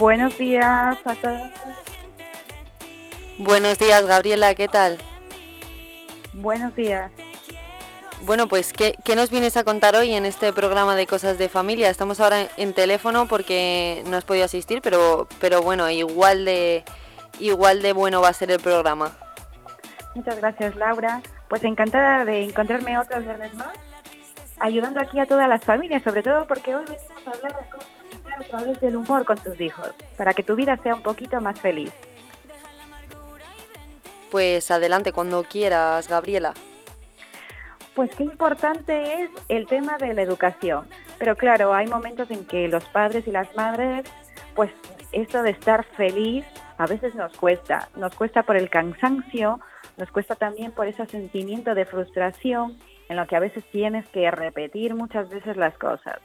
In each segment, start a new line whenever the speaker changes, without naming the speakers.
Buenos días a todos.
Buenos días, Gabriela, ¿qué tal?
Buenos días.
Bueno, pues, ¿qué, qué nos vienes a contar hoy en este programa de Cosas de Familia? Estamos ahora en, en teléfono porque no has podido asistir, pero, pero bueno, igual de, igual de bueno va a ser el programa.
Muchas gracias, Laura. Pues encantada de encontrarme otras viernes más, ayudando aquí a todas las familias, sobre todo porque hoy venimos a hablar de conectar a través del humor con tus hijos, para que tu vida sea un poquito más feliz.
Pues adelante, cuando quieras, Gabriela.
Pues qué importante es el tema de la educación. Pero claro, hay momentos en que los padres y las madres, pues esto de estar feliz a veces nos cuesta. Nos cuesta por el cansancio, nos cuesta también por ese sentimiento de frustración en lo que a veces tienes que repetir muchas veces las cosas.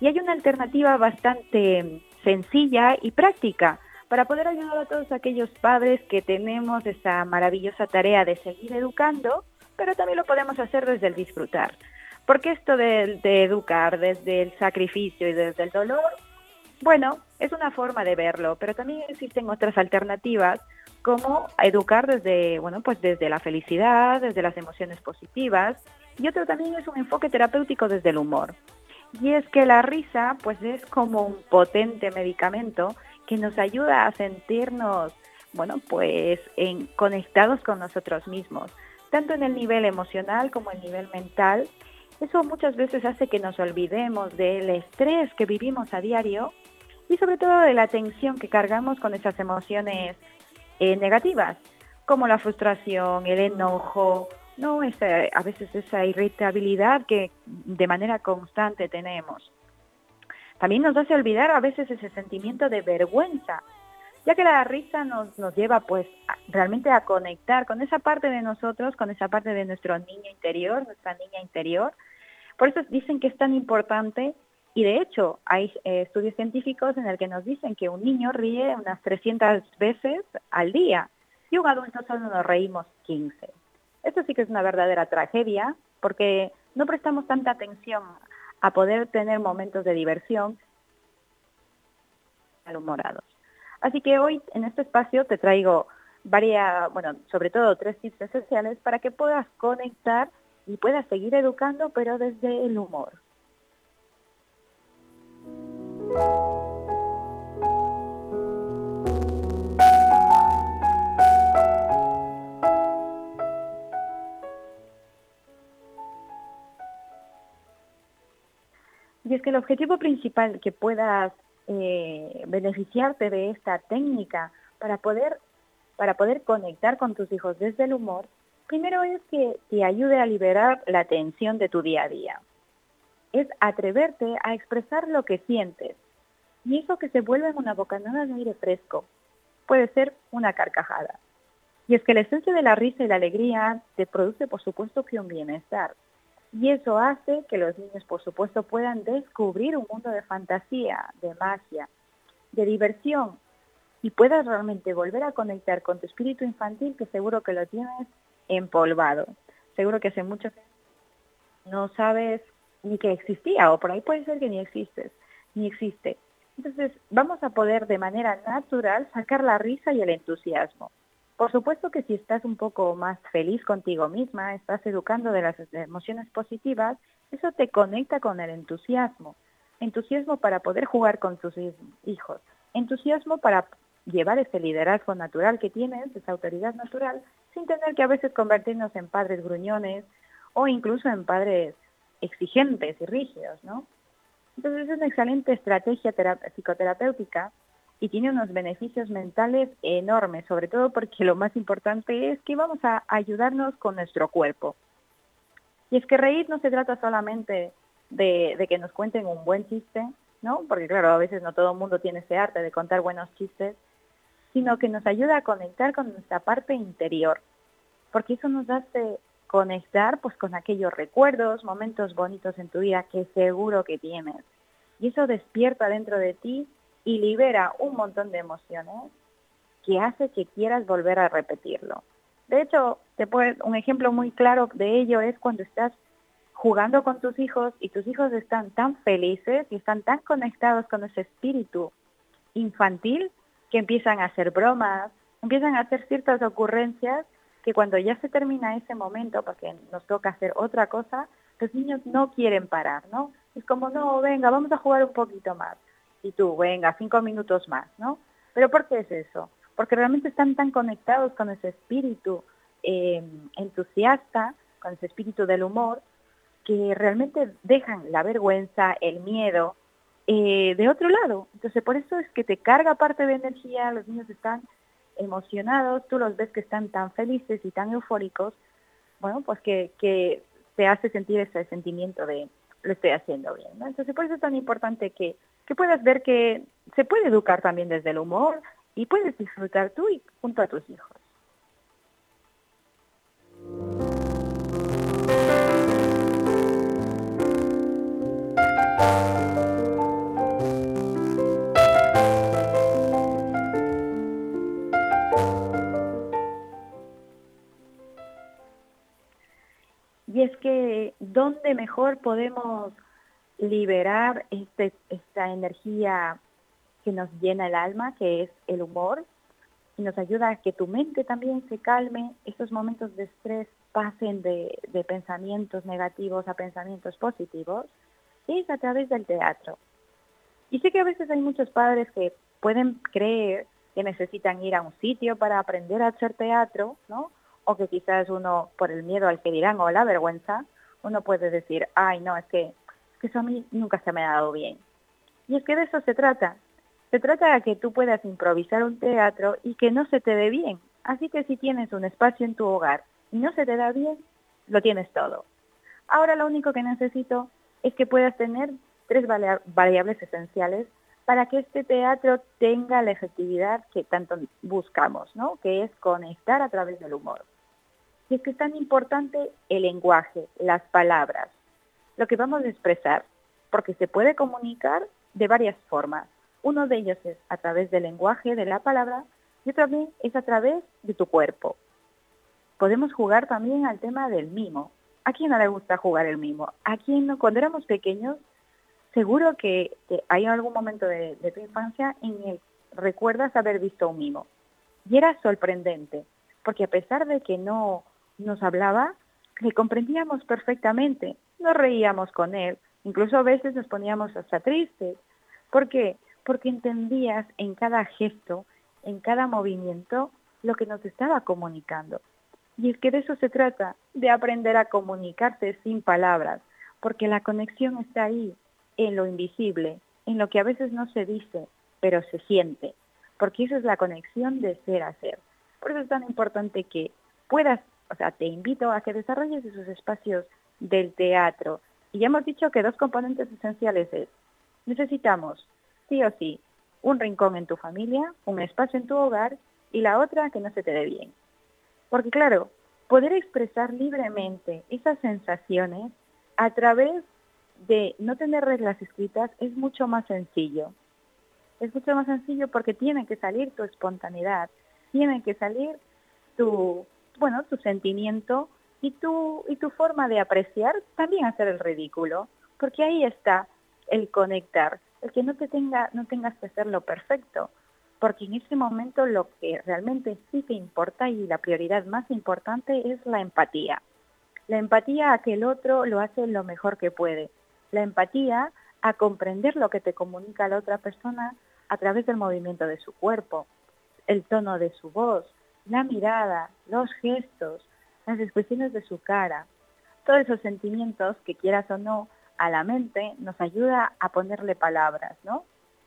Y hay una alternativa bastante sencilla y práctica para poder ayudar a todos aquellos padres que tenemos esa maravillosa tarea de seguir educando, pero también lo podemos hacer desde el disfrutar. Porque esto de, educar desde el sacrificio y desde el dolor, bueno, es una forma de verlo, pero también existen otras alternativas como educar desde, bueno, pues desde la felicidad, desde las emociones positivas, y otro también es un enfoque terapéutico desde el humor. Y es que la risa, pues es como un potente medicamento que nos ayuda a sentirnos, bueno, pues conectados con nosotros mismos, tanto en el nivel emocional como en el nivel mental. Eso muchas veces hace que nos olvidemos del estrés que vivimos a diario y sobre todo de la tensión que cargamos con esas emociones eh, negativas, como la frustración, el enojo, no esa, a veces esa irritabilidad que de manera constante tenemos. También nos hace olvidar a veces ese sentimiento de vergüenza, ya que la risa nos, nos lleva pues realmente a conectar con esa parte de nosotros, con esa parte de nuestro niño interior, nuestra niña interior. Por eso dicen que es tan importante y de hecho hay eh, estudios científicos en el que nos dicen que un niño ríe unas 300 veces al día y un adulto solo nos reímos 15. Esto sí que es una verdadera tragedia porque no prestamos tanta atención a poder tener momentos de diversión malhumorados. Así que hoy en este espacio te traigo varias, bueno, sobre todo tres tips esenciales para que puedas conectar y puedas seguir educando, pero desde el humor. Y es que el objetivo principal que puedas eh, beneficiarte de esta técnica para poder, para poder conectar con tus hijos desde el humor, primero es que te ayude a liberar la tensión de tu día a día. Es atreverte a expresar lo que sientes. Y eso que se vuelve en una bocanada de aire fresco. Puede ser una carcajada. Y es que la esencia de la risa y la alegría te produce, por supuesto, que un bienestar. Y eso hace que los niños, por supuesto, puedan descubrir un mundo de fantasía, de magia, de diversión y puedas realmente volver a conectar con tu espíritu infantil que seguro que lo tienes empolvado. Seguro que hace mucho no sabes ni que existía o por ahí puede ser que ni existes, ni existe. Entonces vamos a poder de manera natural sacar la risa y el entusiasmo. Por supuesto que si estás un poco más feliz contigo misma, estás educando de las emociones positivas, eso te conecta con el entusiasmo. Entusiasmo para poder jugar con tus hijos. Entusiasmo para llevar ese liderazgo natural que tienes, esa autoridad natural, sin tener que a veces convertirnos en padres gruñones o incluso en padres exigentes y rígidos, ¿no? Entonces es una excelente estrategia psicoterapéutica y tiene unos beneficios mentales enormes, sobre todo porque lo más importante es que vamos a ayudarnos con nuestro cuerpo. Y es que reír no se trata solamente de, que nos cuenten un buen chiste, ¿no? Porque claro, a veces no todo el mundo tiene ese arte de contar buenos chistes, sino que nos ayuda a conectar con nuestra parte interior, porque eso nos hace conectar pues con aquellos recuerdos, momentos bonitos en tu vida que seguro que tienes. Y eso despierta dentro de ti y libera un montón de emociones que hace que quieras volver a repetirlo. De hecho, te un ejemplo muy claro de ello es cuando estás jugando con tus hijos y tus hijos están tan felices y están tan conectados con ese espíritu infantil que empiezan a hacer bromas, empiezan a hacer ciertas ocurrencias que cuando ya se termina ese momento, porque nos toca hacer otra cosa, los niños no quieren parar, ¿no? Es como, no, venga, vamos a jugar un poquito más. Y tú, venga, cinco minutos más, ¿no? Pero ¿por qué es eso? porque realmente están tan conectados con ese espíritu eh, entusiasta, con ese espíritu del humor, que realmente dejan la vergüenza, el miedo eh, de otro lado. Entonces, por eso es que te carga parte de energía, los niños están emocionados, tú los ves que están tan felices y tan eufóricos, bueno, pues que, que te hace sentir ese sentimiento de lo estoy haciendo bien. Entonces, por eso es tan importante que, que puedas ver que se puede educar también desde el humor, y puedes disfrutar tú y junto a tus hijos. Y es que, ¿dónde mejor podemos liberar este, esta energía que nos llena el alma, que es el humor, y nos ayuda a que tu mente también se calme, estos momentos de estrés pasen de, pensamientos negativos a pensamientos positivos, es a través del teatro. Y sé que a veces hay muchos padres que pueden creer que necesitan ir a un sitio para aprender a hacer teatro, ¿no? O que quizás uno, por el miedo al que dirán o la vergüenza, uno puede decir, ay, no, es que, eso a mí nunca se me ha dado bien. Y es que de eso se trata, se trata de que tú puedas improvisar un teatro y que no se te dé bien. Así que si tienes un espacio en tu hogar y no se te da bien, lo tienes todo. Ahora lo único que necesito es que puedas tener tres variables esenciales para que este teatro tenga la efectividad que tanto buscamos, ¿no? que es conectar a través del humor. Y es que es tan importante el lenguaje, las palabras, lo que vamos a expresar, porque se puede comunicar de varias formas. Uno de ellos es a través del lenguaje, de la palabra, y otro también es a través de tu cuerpo. Podemos jugar también al tema del mimo. ¿A quién no le gusta jugar el mimo? ¿A quién no? Cuando éramos pequeños, seguro que, hay algún momento de, tu infancia en el recuerdas haber visto un mimo. Y era sorprendente, porque a pesar de que no nos hablaba, le comprendíamos perfectamente, nos reíamos con él, incluso a veces nos poníamos hasta tristes. ¿Por qué? porque entendías en cada gesto, en cada movimiento, lo que nos estaba comunicando. Y es que de eso se trata, de aprender a comunicarse sin palabras, porque la conexión está ahí, en lo invisible, en lo que a veces no se dice, pero se siente, porque eso es la conexión de ser a ser. Por eso es tan importante que puedas, o sea, te invito a que desarrolles esos espacios del teatro. Y ya hemos dicho que dos componentes esenciales es, necesitamos sí o sí, un rincón en tu familia, un espacio en tu hogar y la otra que no se te dé bien. Porque claro, poder expresar libremente esas sensaciones a través de no tener reglas escritas es mucho más sencillo. Es mucho más sencillo porque tiene que salir tu espontaneidad, tiene que salir tu, bueno, tu sentimiento y tu, y tu forma de apreciar también hacer el ridículo, porque ahí está el conectar el que no te tenga, no tengas que hacerlo perfecto, porque en ese momento lo que realmente sí te importa y la prioridad más importante es la empatía. La empatía a que el otro lo hace lo mejor que puede. La empatía a comprender lo que te comunica la otra persona a través del movimiento de su cuerpo, el tono de su voz, la mirada, los gestos, las expresiones de su cara, todos esos sentimientos que quieras o no a la mente nos ayuda a ponerle palabras, ¿no?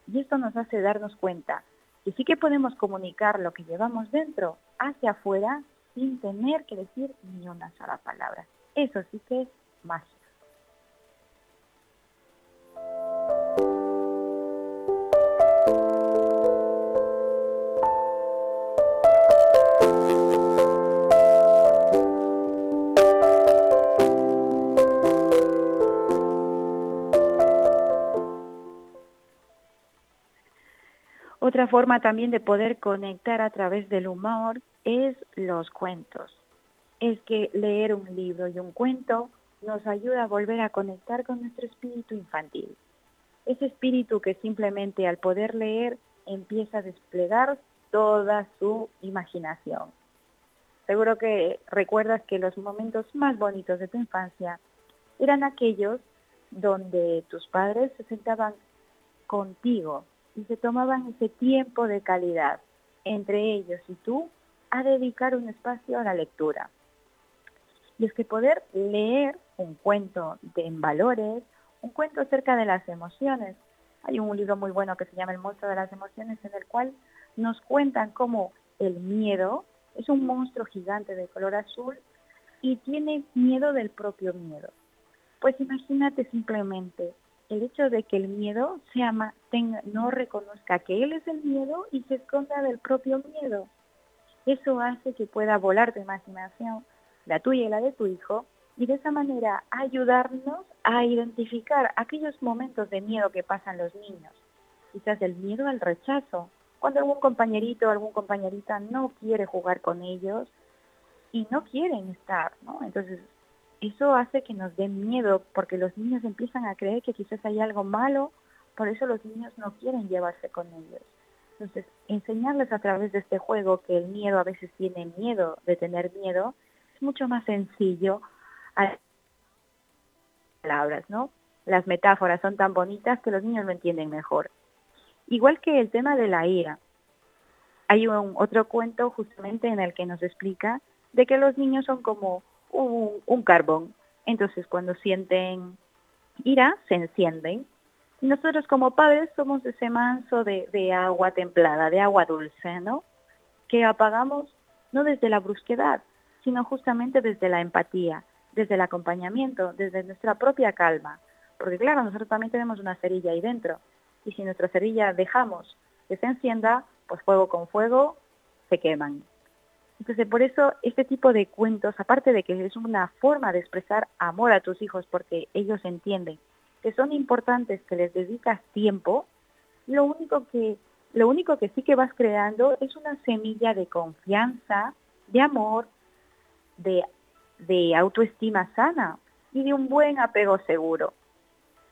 Y esto nos hace darnos cuenta que sí que podemos comunicar lo que llevamos dentro hacia afuera sin tener que decir ni una sola palabra. Eso sí que es magia. Otra forma también de poder conectar a través del humor es los cuentos. Es que leer un libro y un cuento nos ayuda a volver a conectar con nuestro espíritu infantil. Ese espíritu que simplemente al poder leer empieza a desplegar toda su imaginación. Seguro que recuerdas que los momentos más bonitos de tu infancia eran aquellos donde tus padres se sentaban contigo y se tomaban ese tiempo de calidad entre ellos y tú a dedicar un espacio a la lectura. Y es que poder leer un cuento de valores, un cuento acerca de las emociones. Hay un libro muy bueno que se llama El monstruo de las emociones en el cual nos cuentan cómo el miedo es un monstruo gigante de color azul y tiene miedo del propio miedo. Pues imagínate simplemente el hecho de que el miedo se ama, no reconozca que él es el miedo y se esconda del propio miedo. Eso hace que pueda volar tu imaginación, la tuya y la de tu hijo, y de esa manera ayudarnos a identificar aquellos momentos de miedo que pasan los niños. Quizás el miedo al rechazo, cuando algún compañerito o algún compañerita no quiere jugar con ellos y no quieren estar, ¿no? Entonces, eso hace que nos dé miedo porque los niños empiezan a creer que quizás hay algo malo, por eso los niños no quieren llevarse con ellos. Entonces, enseñarles a través de este juego que el miedo a veces tiene miedo de tener miedo es mucho más sencillo a palabras, ¿no? Las metáforas son tan bonitas que los niños lo entienden mejor. Igual que el tema de la ira. Hay un otro cuento justamente en el que nos explica de que los niños son como un, carbón. Entonces cuando sienten ira, se encienden. Nosotros como padres somos ese manso de, de agua templada, de agua dulce, ¿no? Que apagamos no desde la brusquedad, sino justamente desde la empatía, desde el acompañamiento, desde nuestra propia calma. Porque claro, nosotros también tenemos una cerilla ahí dentro. Y si nuestra cerilla dejamos que se encienda, pues fuego con fuego se queman. Entonces, por eso este tipo de cuentos, aparte de que es una forma de expresar amor a tus hijos porque ellos entienden que son importantes, que les dedicas tiempo, lo único que lo único que sí que vas creando es una semilla de confianza, de amor, de, de autoestima sana y de un buen apego seguro.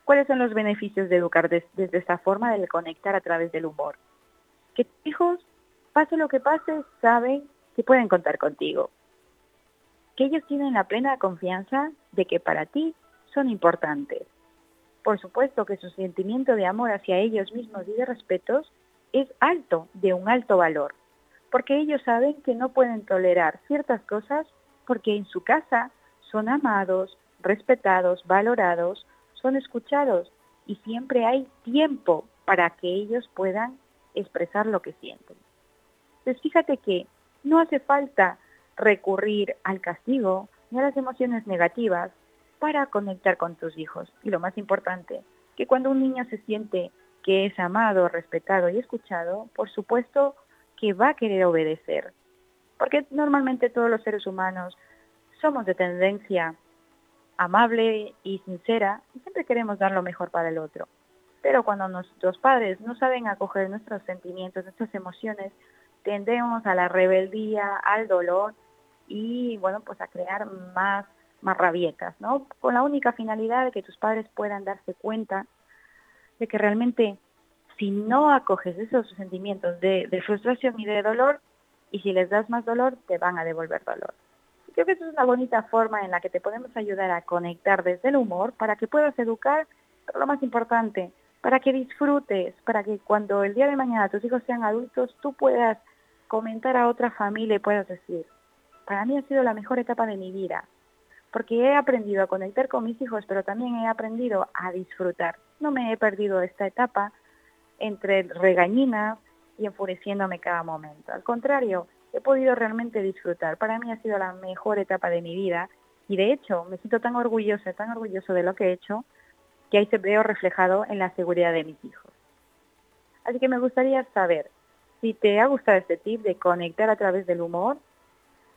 ¿Cuáles son los beneficios de educar desde esta forma de conectar a través del humor? Que tus hijos, pase lo que pase, saben que pueden contar contigo. Que ellos tienen la plena confianza de que para ti son importantes. Por supuesto que su sentimiento de amor hacia ellos mismos y de respeto es alto, de un alto valor, porque ellos saben que no pueden tolerar ciertas cosas porque en su casa son amados, respetados, valorados, son escuchados y siempre hay tiempo para que ellos puedan expresar lo que sienten. Entonces fíjate que no hace falta recurrir al castigo ni a las emociones negativas para conectar con tus hijos. Y lo más importante, que cuando un niño se siente que es amado, respetado y escuchado, por supuesto que va a querer obedecer. Porque normalmente todos los seres humanos somos de tendencia amable y sincera y siempre queremos dar lo mejor para el otro. Pero cuando nuestros padres no saben acoger nuestros sentimientos, nuestras emociones, tendemos a la rebeldía, al dolor y, bueno, pues a crear más, más rabietas, ¿no? Con la única finalidad de que tus padres puedan darse cuenta de que realmente si no acoges esos sentimientos de, frustración y de dolor, y si les das más dolor, te van a devolver dolor. Creo que eso es una bonita forma en la que te podemos ayudar a conectar desde el humor para que puedas educar, pero lo más importante, para que disfrutes, para que cuando el día de mañana tus hijos sean adultos, tú puedas comentar a otra familia y puedas decir, para mí ha sido la mejor etapa de mi vida, porque he aprendido a conectar con mis hijos, pero también he aprendido a disfrutar. No me he perdido esta etapa entre regañinas y enfureciéndome cada momento. Al contrario, he podido realmente disfrutar. Para mí ha sido la mejor etapa de mi vida Y de hecho, me siento tan orgullosa, tan orgulloso de lo que he hecho, que ahí se veo reflejado en la seguridad de mis hijos. Así que me gustaría saber si te ha gustado este tip de conectar a través del humor,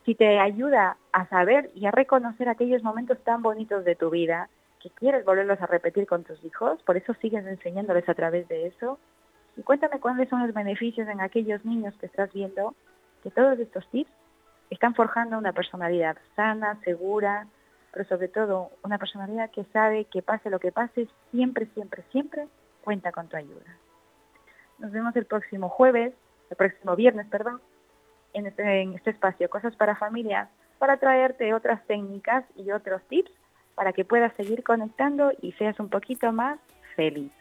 si te ayuda a saber y a reconocer aquellos momentos tan bonitos de tu vida que quieres volverlos a repetir con tus hijos, por eso sigues enseñándoles a través de eso. Y cuéntame cuáles son los beneficios en aquellos niños que estás viendo, que todos estos tips están forjando una personalidad sana, segura, pero sobre todo una personalidad que sabe que pase lo que pase, siempre, siempre, siempre cuenta con tu ayuda. Nos vemos el próximo jueves, el próximo viernes, perdón, en este, este espacio Cosas para Familias, para traerte otras técnicas y otros tips para que puedas seguir conectando y seas un poquito más feliz.